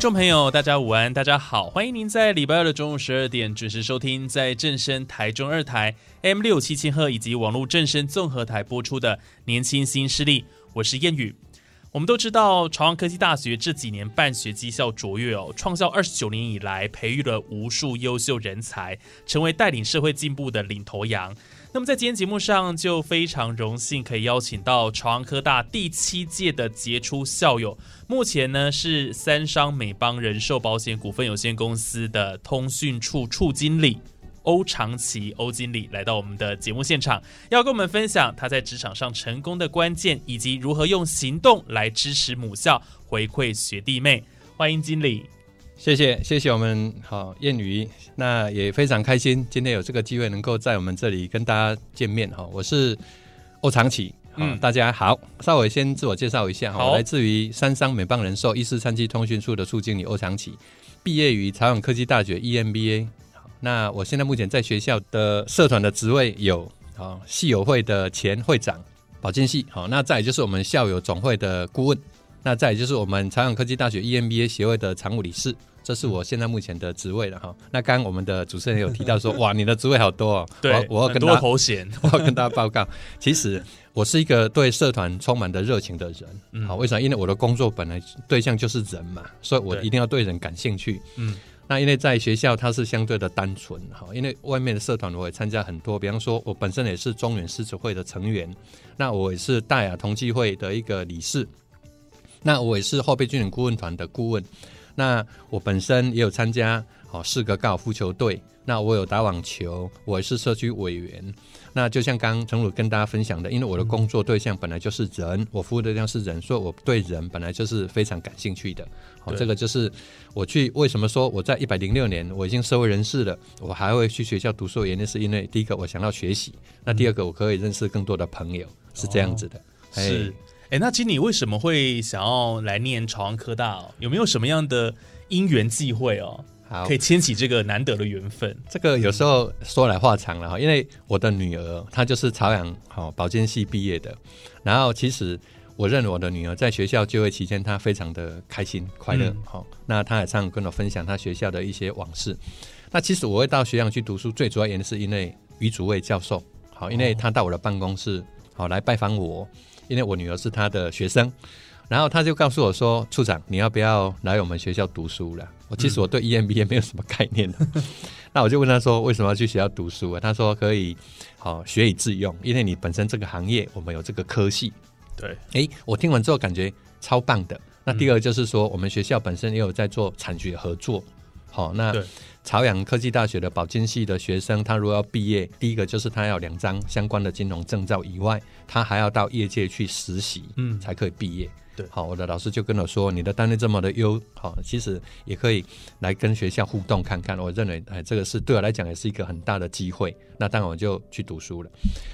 众朋友，大家午安，大家好，欢迎您在礼拜二的中午十二点准时收听，在正声台中二台 M 六七千赫以及网络正声综合台播出的《年轻新势力》，我是燕宇。我们都知道，朝阳科技大学这几年办学绩效卓越哦，创校二十九年以来，培育了无数优秀人才，成为带领社会进步的领头羊。那么在今天节目上，就非常荣幸可以邀请到朝阳科大第七届的杰出校友，目前呢是三商美邦人寿保险股份有限公司的通讯处处经理欧长奇欧经理来到我们的节目现场，要跟我们分享他在职场上成功的关键，以及如何用行动来支持母校，回馈学弟妹。欢迎经理。谢谢谢谢我们好谚语，那也非常开心今天有这个机会能够在我们这里跟大家见面哈。我是欧长启，嗯，大家好，稍微先自我介绍一下哈，来自于三商美邦人寿一四三七通讯处的处经理欧长启，毕业于朝阳科技大学 EMBA。好，那我现在目前在学校的社团的职位有啊系友会的前会长，保健系好，那再就是我们校友总会的顾问，那再就是我们朝阳科技大学 EMBA 协会的常务理事。这是我现在目前的职位了哈。那刚刚我们的主持人有提到说，哇，你的职位好多哦。对，我要跟多头衔，我要跟大家报告。其实我是一个对社团充满的热情的人。嗯好，为什么？因为我的工作本来对象就是人嘛，所以我一定要对人感兴趣。嗯。那因为在学校它是相对的单纯哈，因为外面的社团我也参加很多，比方说我本身也是中原狮子会的成员，那我也是大雅同济会的一个理事，那我也是后备军人顾问团的顾问。那我本身也有参加哦四个高尔夫球队，那我有打网球，我也是社区委员。那就像刚刚陈鲁跟大家分享的，因为我的工作对象本来就是人，我服务对象是人，所以我对人本来就是非常感兴趣的。好，这个就是我去为什么说我在一百零六年我已经社会人士了，我还会去学校读书，原因是因为第一个我想要学习，那第二个我可以认识更多的朋友，是这样子的。是。哎，那经理为什么会想要来念朝阳科大？哦？有没有什么样的因缘际会哦？好，可以牵起这个难得的缘分。这个有时候说来话长了哈，因为我的女儿她就是朝阳好保健系毕业的，然后其实我认我的女儿在学校就业期间，她非常的开心快乐。好，那她也常跟我分享她学校的一些往事。那其实我会到学校去读书，最主要原因是因为于主卫教授好，因为他到我的办公室好来拜访我。因为我女儿是他的学生，然后他就告诉我说：“处长，你要不要来我们学校读书了？”我其实我对 EMBA 没有什么概念的，那我就问他说：“为什么要去学校读书啊？”他说：“可以好学以致用，因为你本身这个行业我们有这个科系。”对，哎，我听完之后感觉超棒的。那第二就是说，我们学校本身也有在做产学合作。好，那。朝阳科技大学的保金系的学生，他如果要毕业，第一个就是他要两张相关的金融证照以外，他还要到业界去实习，嗯，才可以毕业。对，好，我的老师就跟我说，你的单位这么的优，好，其实也可以来跟学校互动看看。我认为，哎，这个是对我来讲也是一个很大的机会。那当然我就去读书了。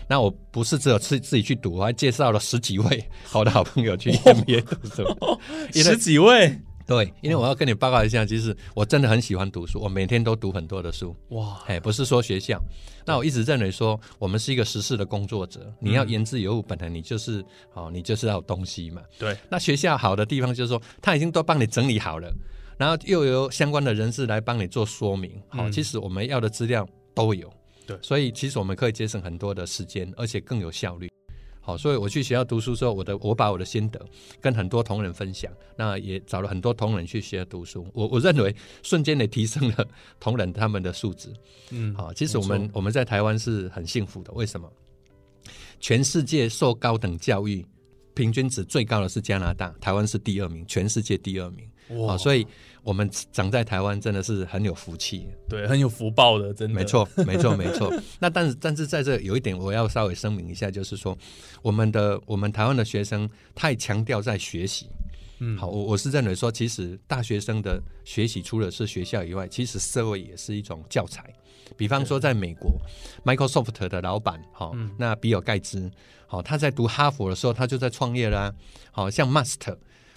那我不是只有自自己去读，我还介绍了十几位好的好朋友去 MBA 读书，十几位。对，因为我要跟你报告一下，其实我真的很喜欢读书，我每天都读很多的书。哇，哎，不是说学校，那我一直认为说，我们是一个实事的工作者，你要言之有物，本来你就是哦，你就是要有东西嘛。对，那学校好的地方就是说，他已经都帮你整理好了，然后又有相关的人士来帮你做说明。好，其实我们要的资料都有。对，所以其实我们可以节省很多的时间，而且更有效率。好，所以我去学校读书之后，我的我把我的心得跟很多同仁分享，那也找了很多同仁去学校读书。我我认为瞬间的提升了 同仁他们的素质。嗯，好，其实我们我们在台湾是很幸福的。为什么？全世界受高等教育平均值最高的是加拿大，台湾是第二名，全世界第二名。哇啊，所以我们长在台湾真的是很有福气。对，很有福报的，真的没。错，没错，没错。那但是，但是在这有一点，我要稍微声明一下，就是说，我们的我们台湾的学生太强调在学习。嗯好，我我是认为说，其实大学生的学习除了是学校以外，其实社会也是一种教材。比方说，在美国，Microsoft 的老板，好、嗯那比尔盖茨，好、他在读哈佛的时候，他就在创业啦、好像 Must。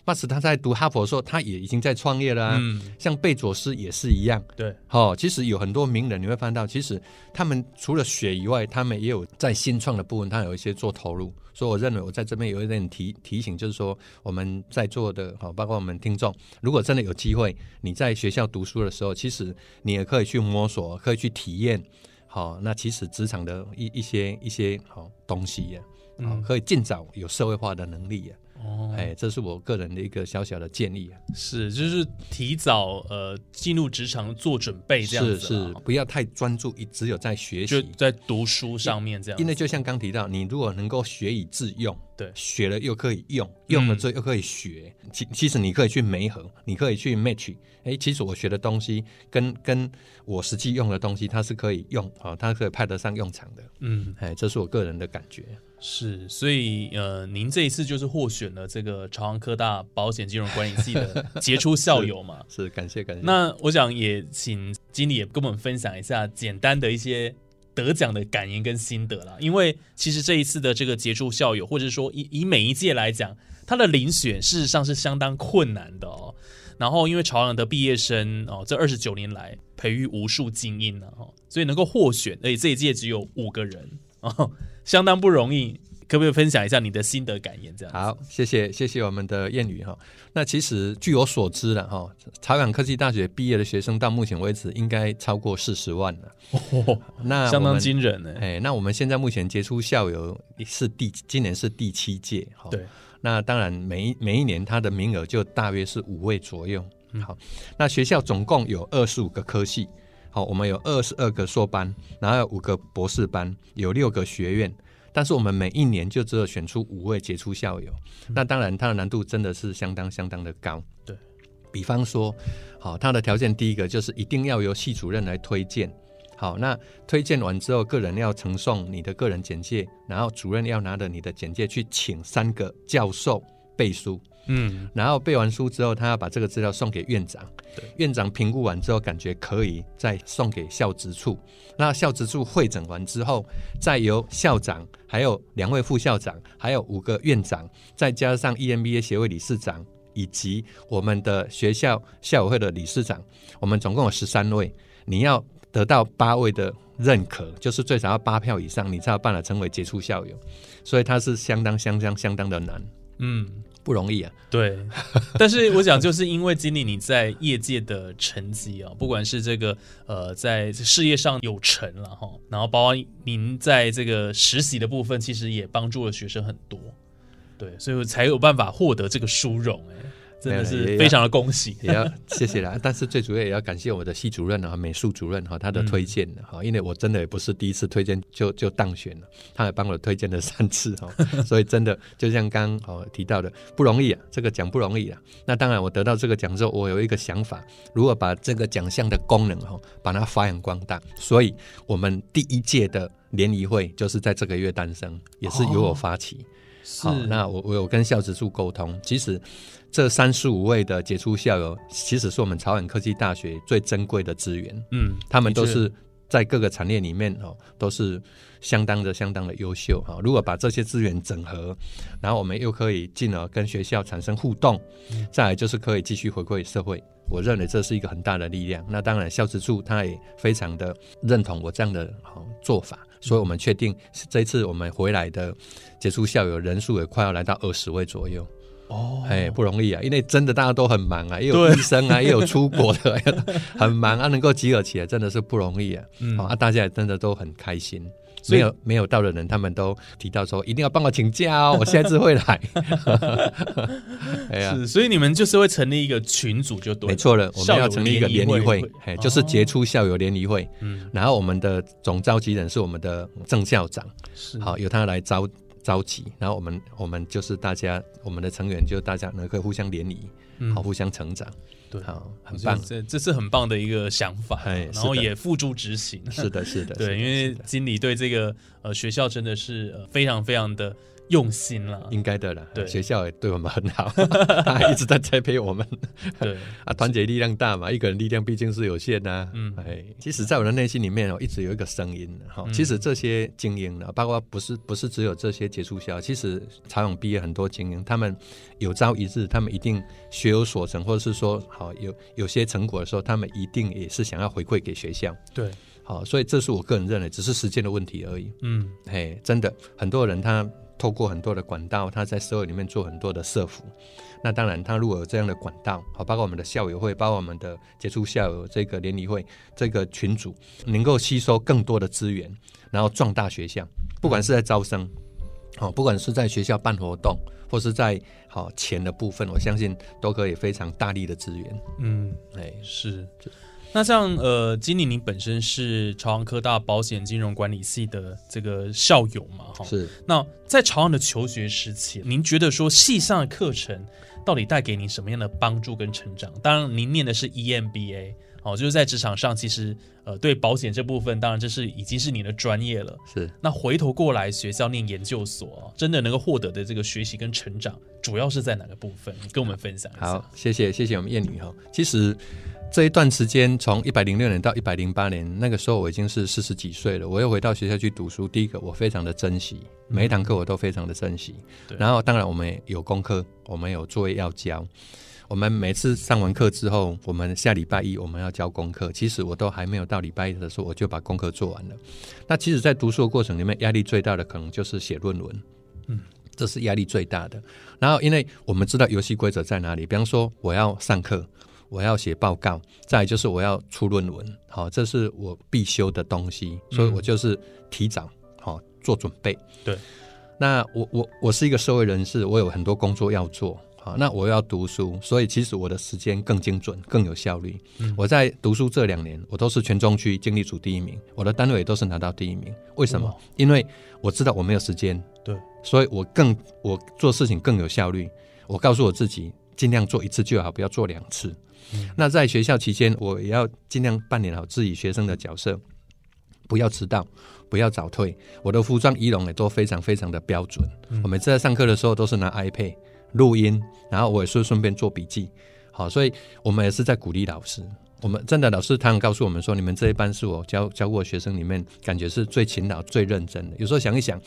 Must 他在读哈佛的时候，他也已经在创业了、嗯，像贝佐斯也是一样。对，哦，其实有很多名人，你会发现到，其实他们除了学以外，他们也有在新创的部分，他有一些做投入。所以我认为我在这边有一点提提醒，就是说我们在座的，好，包括我们听众，如果真的有机会，你在学校读书的时候，其实你也可以去摸索，可以去体验。好，那其实职场的一一些一些好东西呀，好，嗯可以尽早有社会化的能力呀。哦，哎，这是我个人的一个小小的建议啊。是，就是提早呃进入职场做准备这样子是是，不要太专注，只有在学就习。在读书上面这样。因为就像刚提到，你如果能够学以致用，对学了又可以用，用了嗯之后又可以学，其其实你可以去媒合，你可以去 match。哎，其实我学的东西跟跟我实际用的东西，它是可以用啊、哦，它可以派得上用场的。嗯，哎，这是我个人的感觉。是，所以呃，您这一次就是获选了这个朝阳科大保险金融管理系的 杰出校友嘛？是感谢感谢。那我想也请经理也跟我们分享一下简单的一些得奖的感言跟心得啦。因为其实这一次的这个杰出校友，或者说以以每一届来讲，他的遴选事实上是相当困难的哦。然后因为朝阳的毕业生哦，这二十九年来培育无数精英呢、哦，所以能够获选，而且这一届只有五个人哦，相当不容易。可不可以分享一下你的心得感言？这样好，谢谢谢谢我们的谚语哈。那其实据我所知了哈，朝阳科技大学毕业的学生到目前为止应该超过四十万了。那相当惊人呢。哎，那我们现在目前杰出校友是第今年是第七届哈。对，那当然每一每一年它的名额就大约是五位左右。嗯好，那学校总共有二十五个科系，好，我们有二十二个硕班，然后有五个博士班，有六个学院。但是我们每一年就只有选出五位杰出校友，那当然它的难度真的是相当相当的高。对比方说，好，它的条件第一个就是一定要由系主任来推荐。好，那推荐完之后，个人要呈送你的个人简介，然后主任要拿着你的简介去请三个教授背书，嗯，然后背完书之后，他要把这个资料送给院长，院长评估完之后感觉可以，再送给校职处。那校职处会诊完之后，再由校长、还有两位副校长、还有五个院长，再加上 E EMBA 协会理事长以及我们的学校校委会的理事长，我们总共有十三位。你要得到八位的认可，就是最少要八票以上，你才有办法成为杰出校友。所以它是相当相当相当的难，嗯，不容易啊。对，但是我想，就是因为经历你在业界的成绩啊，不管是这个呃在事业上有成了哈，然后包括您在这个实习的部分，其实也帮助了学生很多，对，所以才有办法获得这个殊荣，哎，真的是非常的恭喜。也要 谢谢啦，但是最主要也要感谢我的系主任啊美术主任哈，他的推荐哈，因为我真的也不是第一次推荐就就当选了，他也帮我推荐了三次哈，所以真的就像刚哦提到的不容易啊，这个奖不容易啊。那当然我得到这个奖之后，我有一个想法，如果把这个奖项的功能哈，把它发扬光大，所以我们第一届的联谊会就是在这个月诞生，也是由我发起。是好，那我我有跟校职处沟通，其实这三十五位的杰出校友，其实是我们朝阳科技大学最珍贵的资源，嗯，他们都是在各个产业里面哦，都是相当的相当的优秀哈。如果把这些资源整合，然后我们又可以进而跟学校产生互动，再来就是可以继续回馈社会。我认为这是一个很大的力量。那当然，校职处他也非常的认同我这样的好做法，所以我们确定这次我们回来的杰出校友人数也快要来到二十位左右。哦，哎，不容易啊，因为真的大家都很忙啊，也有对医生啊，也有出国的，很忙啊，能够集合起来真的是不容易啊。啊，大家也真的都很开心。没有没有到的人，他们都提到说一定要帮我请假哦，我下次会来。哎呀，是，所以你们就是会成立一个群组就对了，没错了，我们要成立一个联谊会。会，哎，就是杰出校友联谊会。嗯，然后我们的总召集人是我们的郑校长，是。好，由他来召召集，然后我们我们就是大家我们的成员就大家能够互相联谊，好互相成长，对，好很棒，这这是很棒的一个想法，然后也付诸执行，是的，是的，对，因为经理对这个呃学校真的是非常非常的。用心了，应该的了。对，学校也对我们很好，他一直在栽培我们。对 啊，团结力量大嘛，一个人力量毕竟是有限的。嗯，哎，其实，在我的内心里面哦，一直有一个声音哈。其实这些精英呢，包括不是不是只有这些杰出校，其实朝阳毕业很多精英，他们有朝一日，他们一定学有所成，或者是说好有有些成果的时候，他们一定也是想要回馈给学校。对，好，所以这是我个人认为，只是时间的问题而已。嗯，嘿，真的，很多人他。透过很多的管道，他在社会里面做很多的社服。那当然，他如果有这样的管道，好，包括我们的校友会，包括我们的杰出校友这个联谊会这个群组，能够吸收更多的资源，然后壮大学校。不管是在招生，好，不管是在学校办活动，或是在好钱的部分，我相信都可以非常大力的资源。嗯，哎，是。那像呃，经理，您本身是朝阳科大保险金融管理系的这个校友嘛？哈，是。那在朝阳的求学时期，您觉得说系上的课程到底带给您什么样的帮助跟成长？当然，您念的是 EMBA，哦，就是在职场上，其实呃，对保险这部分，当然这是已经是你的专业了。是。那回头过来，学校念研究所，真的能够获得的这个学习跟成长，主要是在哪个部分？你跟我们分享一下。好，谢谢，谢谢我们燕女哈。其实。这一段时间，从一百零六年到一百零八年，那个时候我已经是四十几岁了。我又回到学校去读书，第一个我非常的珍惜每一堂课，我都非常的珍惜。然后，当然我们有功课，我们有作业要交。我们每次上完课之后，我们下礼拜一我们要交功课。其实我都还没有到礼拜一的时候，我就把功课做完了。那其实，在读书的过程里面，压力最大的可能就是写论文。嗯，这是压力最大的。然后，因为我们知道游戏规则在哪里，比方说我要上课。我要写报告，再就是我要出论文，好，这是我必修的东西，所以我就是提早好做准备。对，那我我我是一个社会人士，我有很多工作要做，好，那我要读书，所以其实我的时间更精准、更有效率。我在读书这两年，我都是全中区经理组第一名，我的单位都是拿到第一名。为什么？因为我知道我没有时间，对，所以我更我做事情更有效率。我告诉我自己，尽量做一次就好，不要做两次。那在学校期间，我也要尽量扮演好自己学生的角色，不要迟到，不要早退。我的服装仪容也都非常非常的标准。我每次在上课的时候都是拿 iPad 录音，然后我也是顺便做笔记。好，所以我们也是在鼓励老师。我们真的老师他们告诉我们说，你们这一班是我教教过学生里面感觉是最勤劳、最认真的。有时候想一想，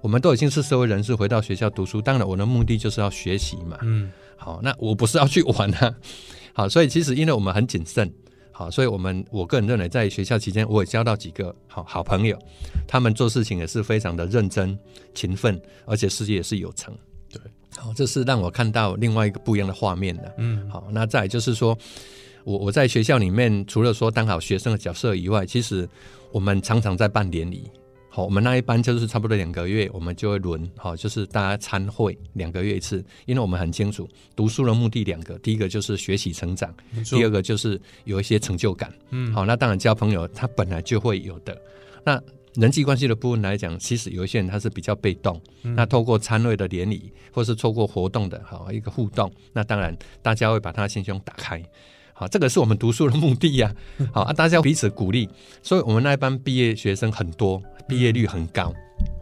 我们都已经是社会人士，回到学校读书，当然我的目的就是要学习嘛。嗯，好，那我不是要去玩啊。好，所以其实因为我们很谨慎，好，所以我们我个人认为，在学校期间，我也交到几个好好朋友，他们做事情也是非常的认真、勤奋，而且事业也是有成。对，好，这是让我看到另外一个不一样的画面的。嗯，好，那再就是说，我我在学校里面，除了说当好学生的角色以外，其实我们常常在办典礼。好，我们那一班就是差不多两个月，我们就会轮，好，就是大家参会两个月一次，因为我们很清楚，读书的目的两个，第一个就是学习成长，第二个就是有一些成就感。嗯，好，那当然交朋友，他本来就会有的。那人际关系的部分来讲，其实有一些人他是比较被动，那透过参会的联谊，或是透过活动的好一个互动，那当然大家会把他心胸打开。好，这个是我们读书的目的呀。好啊，大家彼此鼓励，所以我们那一班毕业学生很多。毕业率很高，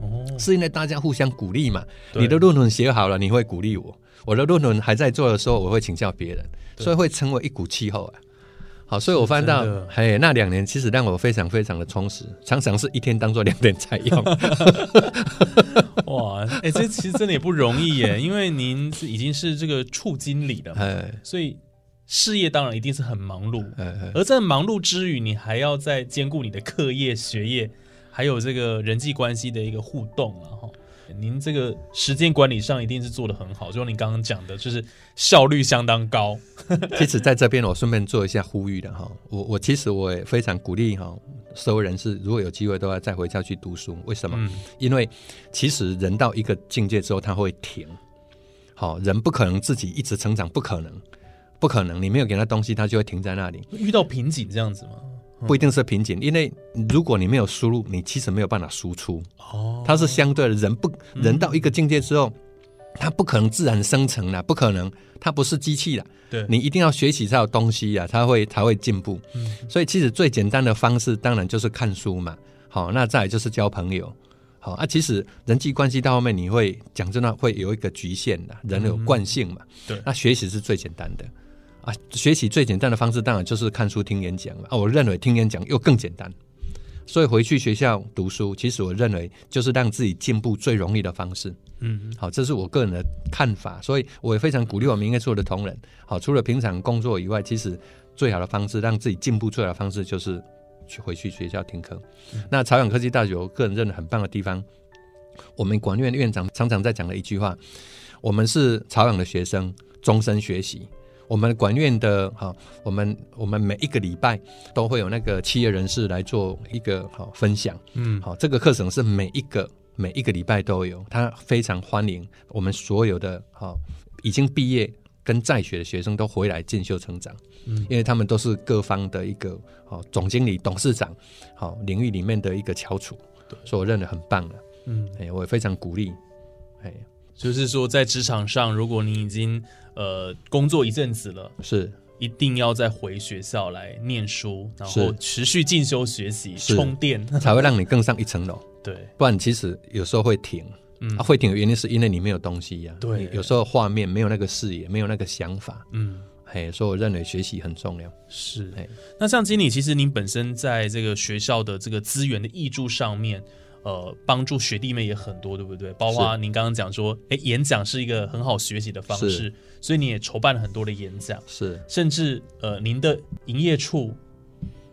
哦，是因为大家互相鼓励嘛。你的论文写好了，你会鼓励我；我的论文还在做的时候，我会请教别人，所以会成为一股气候啊。好，所以我翻到，嘿，那两年其实让我非常非常的充实，常常是一天当做两天在用。哇，哎，这其实真的也不容易耶，因为您已经是这个处经理了，哎，所以事业当然一定是很忙碌，而在忙碌之余，你还要在兼顾你的课业学业。还有这个人际关系的一个互动了哈，您这个时间管理上一定是做的很好，就像你刚刚讲的，就是效率相当高。其实在这边我顺便做一下呼吁的哈，我我其实我也非常鼓励哈，所有人是如果有机会都要再回家去读书。为什么？因为其实人到一个境界之后他会停，好人不可能自己一直成长，不可能，不可能，你没有给他东西，他就会停在那里。遇到瓶颈这样子吗？不一定是瓶颈，因为如果你没有输入，你其实没有办法输出。哦，它是相对的，人不人到一个境界之后，它不可能自然生成的，不可能，它不是机器的。对你一定要学习才有东西呀，它会才会进步。嗯所以其实最简单的方式，当然就是看书嘛。好，那再来就是交朋友。好啊，其实人际关系到后面，你会讲真的会有一个局限的，人有惯性嘛。对那学习是最简单的啊，学习最简单的方式当然就是看书、听演讲了。啊，我认为听演讲又更简单。所以回去学校读书，其实我认为就是让自己进步最容易的方式。嗯好，这是我个人的看法，所以我也非常鼓励我们应该所有的同仁。好，除了平常工作以外，其实最好的方式让自己进步最好的方式就是去回去学校听课。那朝阳科技大学，我个人认为很棒的地方，我们管院院长常常在讲的一句话：我们是朝阳的学生，终身学习。我们管院的哈，我们我们每一个礼拜都会有那个企业人士来做一个好分享。嗯。好，这个课程是每一个每一个礼拜都有，他非常欢迎我们所有的哈已经毕业跟在学的学生都回来进修成长，嗯。因为他们都是各方的一个好总经理、董事长，好领域里面的一个翘楚，所以我认得很棒的，嗯，哎，我也非常鼓励，哎，就是说在职场上，如果你已经呃工作一阵子了，是一定要再回学校来念书，然后持续进修学习，充电。才会让你更上一层楼，对，不然其实有时候会停。嗯啊，会停的原因是因为你没有东西呀、对有时候画面没有那个视野，没有那个想法，嗯。嘿，所以我认为学习很重要。是嘿，那像经理，其实您本身在这个学校的这个资源的挹注上面，呃，帮助学弟妹也很多，对不对？包括您刚刚讲说，哎，演讲是一个很好学习的方式，所以你也筹办了很多的演讲，是。甚至呃，您的营业处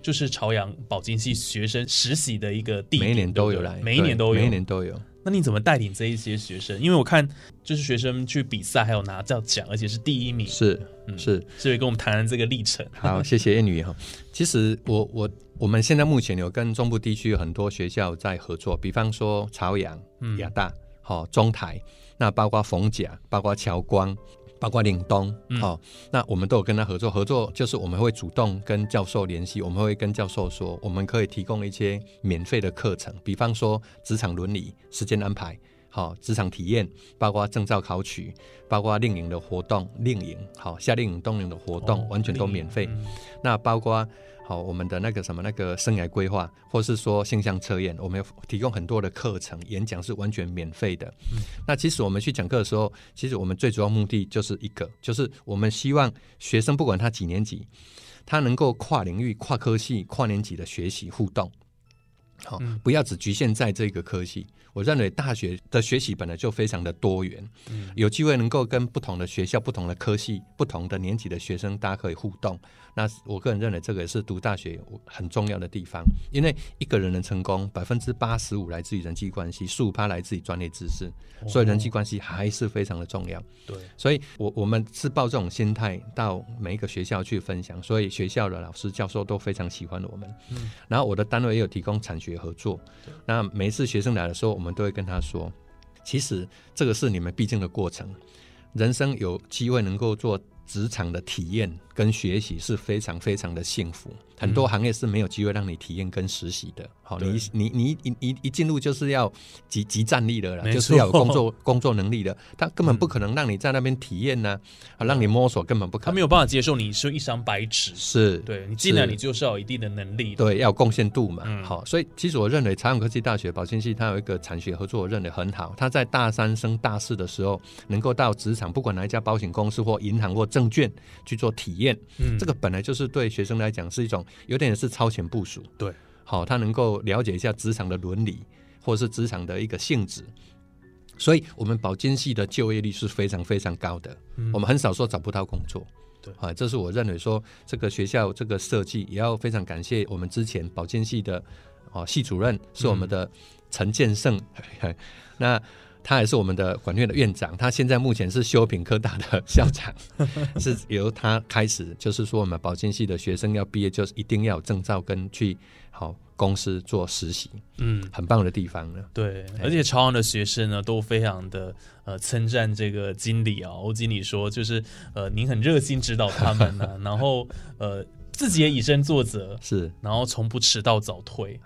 就是朝阳保金系学生实习的一个地点，每一年都有来，每一年都有，每一年都有。那你怎么带领这一些学生？因为我看就是学生去比赛，还有拿到奖，而且是第一名，是嗯是，所以跟我们谈谈这个历程。好，谢谢燕女哈。其实我我我们现在目前有跟中部地区有很多学校在合作，比方说朝阳、嗯亚大、好、中台，那包括逢甲，包括侨光。包括岭东，嗯好、那我们都有跟他合作。合作就是我们会主动跟教授联系，我们会跟教授说，我们可以提供一些免费的课程，比方说职场伦理、时间安排，好、职场体验，包括证照考取，包括令营的活动、令营，好、夏令营、冬营的活动，哦完全都免费。嗯那包括好我们的那个什么那个生涯规划，或是说形象测验，我们有提供很多的课程，演讲是完全免费的。嗯那其实我们去讲课的时候，其实我们最主要目的就是一个，就是我们希望学生不管他几年级，他能够跨领域、跨科系、跨年级的学习互动。好、嗯不要只局限在这个科系。我认为大学的学习本来就非常的多元，嗯有机会能够跟不同的学校、不同的科系、不同的年级的学生，大家可以互动。那我个人认为这个也是读大学很重要的地方，因为一个人的成功，百分之八十五来自于人际关系，十五趴来自于专业知识，所以人际关系还是非常的重要。对，所以我我们是抱这种心态到每一个学校去分享，所以学校的老师教授都非常喜欢我们。嗯然后我的单位也有提供产学学合作，那每一次学生来的时候，我们都会跟他说，其实这个是你们必经的过程，人生有机会能够做职场的体验跟学习是非常非常的幸福。很多行业是没有机会让你体验跟实习的。好，对。你你你一一一进入就是要集集战力的了，就是要有工作工作能力的，他根本不可能让你在那边体验呢、啊，让你摸索根本不可能。他没有办法接受你是一张白纸，是，对你进来你就是要有一定的能力。的，对，要有贡献度嘛。嗯。好，所以其实我认为朝阳科技大学保健系它有一个产学合作，我认为很好。它在大三升大四的时候，能够到职场，不管哪一家保险公司或银行或证券去做体验，嗯。这个本来就是对学生来讲是一种有点是超前部署。对，好，他能够了解一下职场的伦理，或者是职场的一个性质。所以，我们保健系的就业率是非常非常高的。嗯我们很少说找不到工作。对啊，这是我认为说这个学校这个设计也要非常感谢我们之前保健系的哦系主任是我们的陈建胜，那他也是我们的管院的院长，他现在目前是修平科大的校长，是由他开始，就是说我们保健系的学生要毕业，就是一定要有证照跟去好公司做实习，嗯，很棒的地方呢。对，而且朝阳的学生呢都非常的呃称赞这个经理啊，欧经理说就是呃您很热心指导他们呢、然后呃自己也以身作则，是，然后从不迟到早退，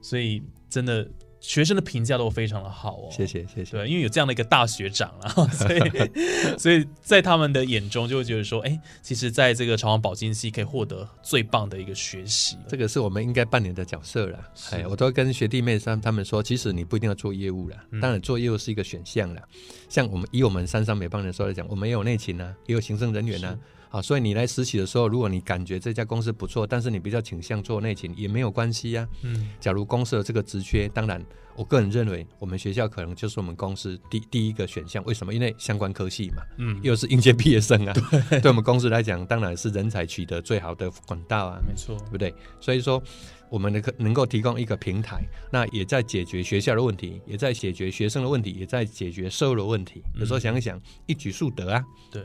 所以真的。学生的评价都非常的好哦，谢谢谢谢。对，因为有这样的一个大学长啊，所以 所以在他们的眼中就会觉得说，哎，其实在这个朝阳保金系可以获得最棒的一个学习，这个是我们应该扮演的角色了。哎，我都跟学弟妹他他们说，其实你不一定要做业务了，当然做业务是一个选项了。像我们以我们三商美邦人说来讲，我们也有内勤啊，也有行政人员啊。好，所以你来实习的时候，如果你感觉这家公司不错，但是你比较倾向做内勤，也没有关系呀。嗯，假如公司的这个职缺，当然，我个人认为我们学校可能就是我们公司第第一个选项。为什么？因为相关科系嘛，嗯，又是应届毕业生啊，对我们公司来讲，当然是人才取得最好的管道啊，没错，对不对？所以说，我们能能够提供一个平台，那也在解决学校的问题，也在解决学生的问题，也在解决社会的问题。有时候想一想，一举数得啊，对。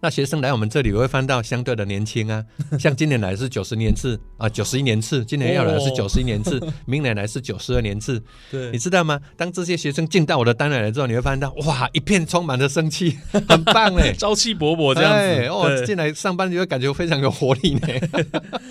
那学生来我们这里，我会翻到相对的年轻啊，像今年来是九十年次啊，九十一年次，今年要来是九十一年次，明年来是九十二年次。对，你知道吗？当这些学生进到我的单位来之后，你会发现到哇，一片充满着生气，很棒哎，朝气勃勃这样子。哦，进来上班就会感觉非常有活力呢。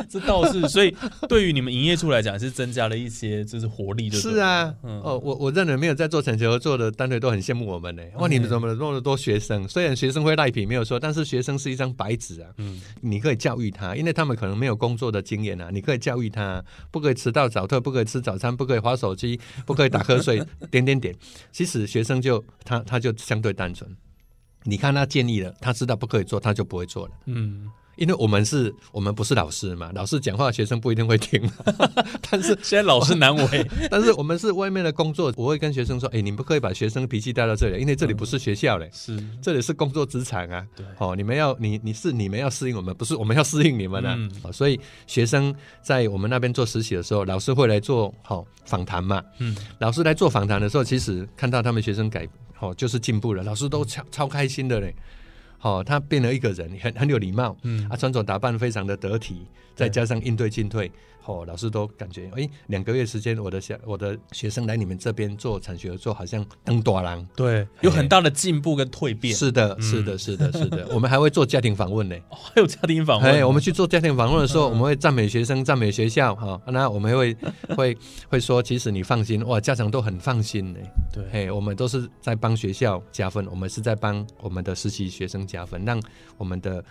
这倒是，所以对于你们营业处来讲，是增加了一些就是活力的。是啊，哦，我我认为没有在做产学合作的单位都很羡慕我们呢。哇，你们怎么那么多学生？虽然学生会赖皮没有说，但是。学生是一张白纸啊，嗯，你可以教育他，因为他们可能没有工作的经验啊，你可以教育他，不可以迟到早退，不可以吃早餐，不可以划手机，不可以打瞌睡，点点点。其实学生就他他就相对单纯，你看他建议了，他知道不可以做，他就不会做了，嗯。因为我们是，我们不是老师嘛，老师讲话学生不一定会听。但是 现在老师难为，但是我们是外面的工作，我会跟学生说：，哎，你不可以把学生脾气带到这里，因为这里不是学校嘞，是这里是工作职场啊。对，哦，你们要你你是你们要适应我们，不是我们要适应你们呢。所以学生在我们那边做实习的时候，老师会来做好访谈嘛。嗯，老师来做访谈的时候，其实看到他们学生改，好就是进步了，老师都超超开心的嘞。哦，他变了一个人，很很有礼貌，嗯，啊，穿着打扮非常的得体，再加上应对进退。哦，老师都感觉，哎，两个月时间，我的小我的学生来你们这边做产学合作，好像登多郎，对，有很大的进步跟蜕变。是的，是的，是的，是的。我们还会做家庭访问呢，哦还有家庭访问。哎，我们去做家庭访问的时候，我们会赞美学生，赞美学校，哈，那我们会 会会说，其实你放心，哇，家长都很放心呢。对，嘿，我们都是在帮学校加分，我们是在帮我们的实习学生加分，让我们的。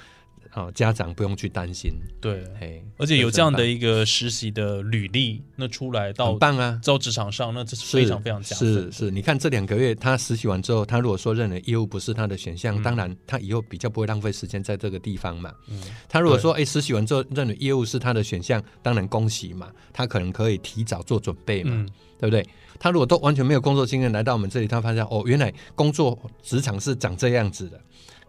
哦，家长不用去担心，对，嘿，而且有这样的一个实习的履历，那出来到棒啊，到职场上，那这是非常非常加分。是是，你看这两个月他实习完之后，他如果说认为业务不是他的选项，当然他以后比较不会浪费时间在这个地方嘛。嗯，他如果说哎实习完之后认为业务是他的选项，当然恭喜嘛，他可能可以提早做准备嘛，对不对？他如果都完全没有工作经验来到我们这里，他发现哦，原来工作职场是长这样子的。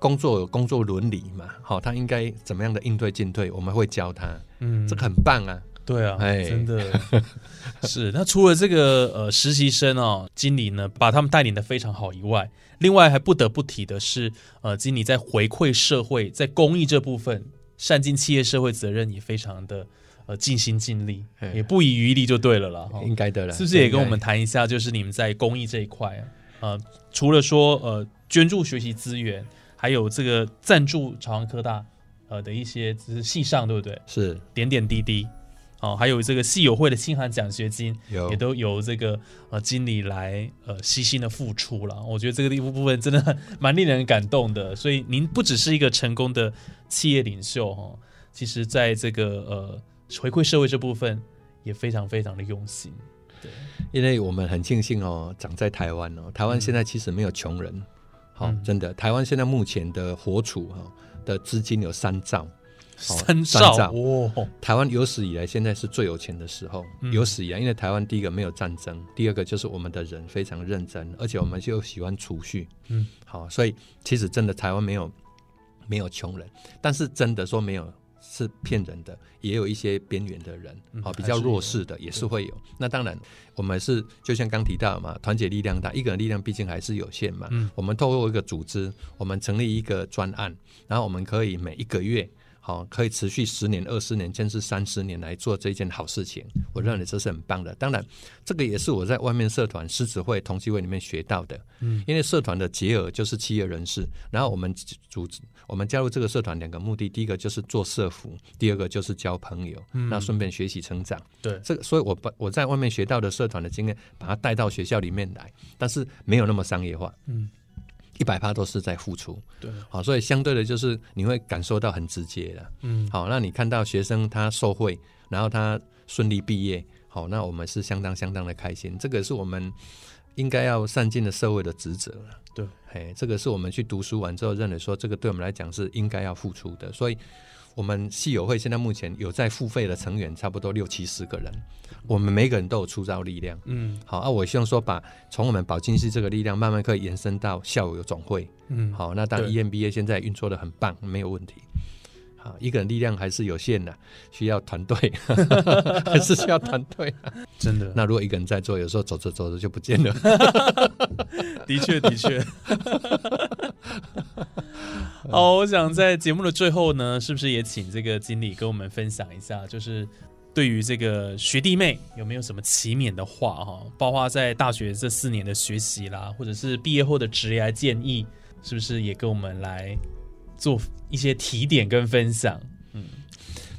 工作有工作伦理嘛？好，他应该怎么样的应对进退？我们会教他，嗯，这个很棒啊。对啊，哎，真的 是。那除了这个呃实习生哦，经理呢把他们带领的非常好以外，另外还不得不提的是，呃，经理在回馈社会，在公益这部分，善尽企业社会责任也非常的呃尽心尽力，也不遗余力就对了啦。应该的啦，是不是也跟我们谈一下？就是你们在公益这一块啊，呃，除了说呃捐助学习资源。还有这个赞助朝阳科大，呃的一些只是系上对不对？是点点滴滴，哦，还有这个系友会的清寒奖学金，也都由这个呃经理来呃悉心的付出了。我觉得这个一部分真的蛮令人感动的。所以您不只是一个成功的企业领袖哈，其实在这个呃回馈社会这部分也非常非常的用心。对，因为我们很庆幸哦，长在台湾哦，台湾现在其实没有穷人。好，真的，台湾现在目前的活储哈的资金有三兆，三兆？哦！台湾有史以来现在是最有钱的时候，有史以来，因为台湾第一个没有战争，第二个就是我们的人非常认真，而且我们就喜欢储蓄，嗯，好，所以其实真的台湾没有没有穷人，但是真的说没有。是骗人的，也有一些边缘的人，好比较弱势的也是会有。那当然，我们是就像刚提到嘛，团结力量大，一个人力量毕竟还是有限嘛。我们透过一个组织，我们成立一个专案，然后我们可以每一个月好，可以持续十年、二十年，甚至三十年来做这件好事情，我认为这是很棒的。当然，这个也是我在外面社团、狮子会、同济会里面学到的。嗯，因为社团的结额就是企业人士，然后我们组织、我们加入这个社团两个目的，第一个就是做社服，第二个就是交朋友，嗯那顺便学习成长。对，这个，所以我把我在外面学到的社团的经验，把它带到学校里面来，但是没有那么商业化。嗯。一百趴都是在付出，对，好，所以相对的，就是你会感受到很直接的，嗯，好，那你看到学生他受惠，然后他顺利毕业，好，那我们是相当相当的开心，这个是我们应该要善尽的社会的职责了，对，嘿，这个是我们去读书完之后认为说，这个对我们来讲是应该要付出的，所以。我们系友会现在目前有在付费的成员，差不多六七十个人。我们每个人都有出招力量，嗯，好啊。我希望说，把从我们保金系这个力量，慢慢可以延伸到校友总会，嗯，好。那当 EMBA 现在运作的很棒，没有问题。好，一个人力量还是有限的，需要团队，还是需要团队。真的。那如果一个人在做，有时候走着走着就不见了。的确，的确。好，我想在节目的最后呢，是不是也请这个经理跟我们分享一下，就是对于这个学弟妹有没有什么启勉的话哈？包括在大学这四年的学习啦，或者是毕业后的职业建议，是不是也跟我们来做一些提点跟分享？嗯，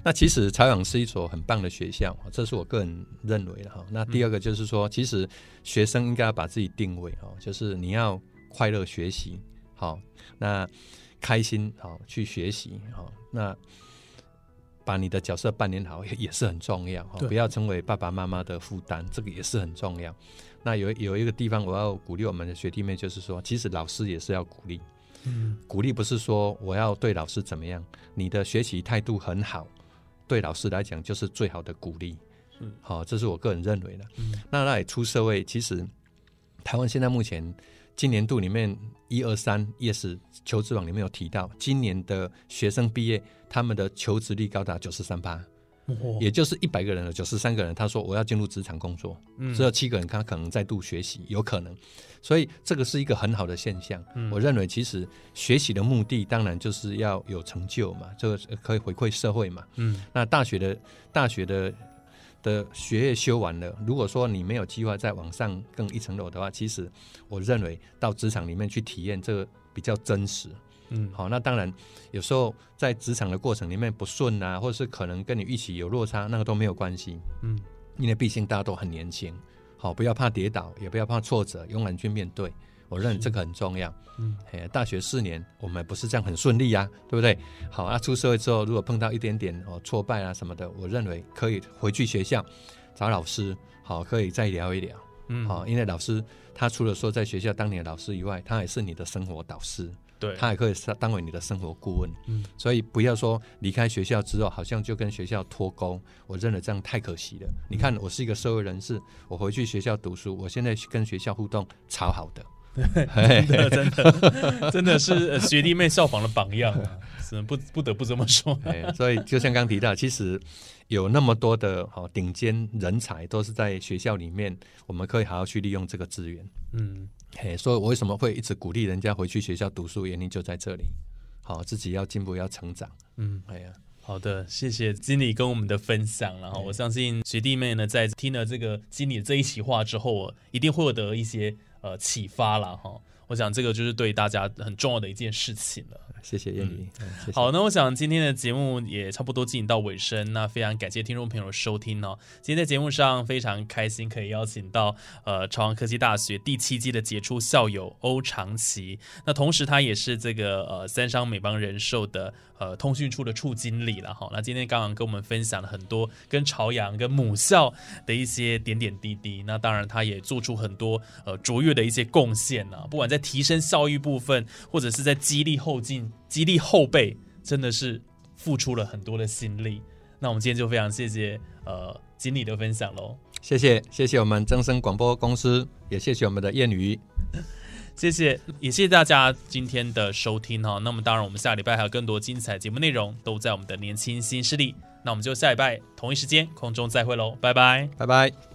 那其实朝阳是一所很棒的学校，这是我个人认为的哈。那第二个就是说，其实学生应该要把自己定位哦，就是你要快乐学习，好，那。开心好去学习好，那把你的角色扮演好 也是很重要哈，不要成为爸爸妈妈的负担，这个也是很重要。那有有一个地方我要鼓励我们的学弟妹，就是说，其实老师也是要鼓励，嗯，鼓励不是说我要对老师怎么样，你的学习态度很好，对老师来讲就是最好的鼓励，嗯，好，这是我个人认为的。那那也出社会，其实台湾现在目前。今年度里面一二三 yes 求职网里面有提到，今年的学生毕业，他们的求职率高达九十三八，也就是一百个人的九十三个人，他说我要进入职场工作，只有七个人他可能再度学习，有可能，所以这个是一个很好的现象。我认为其实学习的目的当然就是要有成就嘛，这个可以回馈社会嘛。嗯，那大学的大学的。的学业修完了，如果说你没有计划再往上更一层楼的话，其实我认为到职场里面去体验这个比较真实。嗯，好，那当然有时候在职场的过程里面不顺啊，或者是可能跟你预期有落差，那个都没有关系。嗯，因为毕竟大家都很年轻，好，不要怕跌倒，也不要怕挫折，勇敢去面对。我认为这个很重要。嗯，哎，大学四年我们不是这样很顺利呀，对不对？好啊，出社会之后，如果碰到一点点哦挫败啊什么的，我认为可以回去学校找老师，好，可以再聊一聊。嗯，好，因为老师他除了说在学校当你的老师以外，他也是你的生活导师。对，他也可以当为你的生活顾问。嗯，所以不要说离开学校之后好像就跟学校脱钩，我认了这样太可惜了。你看，我是一个社会人士，我回去学校读书，我现在跟学校互动超好的。真的，真的，真的是学弟妹效仿的榜样啊！是不不得不这么说。所以，就像刚提到，其实有那么多的好顶尖人才，都是在学校里面，我们可以好好去利用这个资源。嗯，嘿，所以我为什么会一直鼓励人家回去学校读书？原因就在这里。好，自己要进步，要成长。嗯，哎呀，好的，谢谢经理跟我们的分享。然后，我相信学弟妹呢，在听了这个经理这一席话之后，一定获得一些。呃，启发了哈，我想这个就是对大家很重要的一件事情了。谢谢燕妮。好，那我想今天的节目也差不多进行到尾声，那非常感谢听众朋友的收听哦。今天在节目上非常开心，可以邀请到呃朝阳科技大学第七季的杰出校友欧长奇，那同时他也是这个呃三商美邦人寿的。呃，通讯处的处经理了哈，那今天刚刚跟我们分享了很多跟朝阳跟母校的一些点点滴滴，那当然他也做出很多呃卓越的一些贡献呢，不管在提升效益部分，或者是在激励后进、激励后辈，真的是付出了很多的心力。那我们今天就非常谢谢呃经理的分享喽，谢谢谢谢我们增生广播公司，也谢谢我们的谚语。谢谢，也谢谢大家今天的收听哈。那么当然，我们下礼拜还有更多精彩节目内容，都在我们的年轻新势力。那我们就下礼拜同一时间空中再会喽，拜拜，拜拜。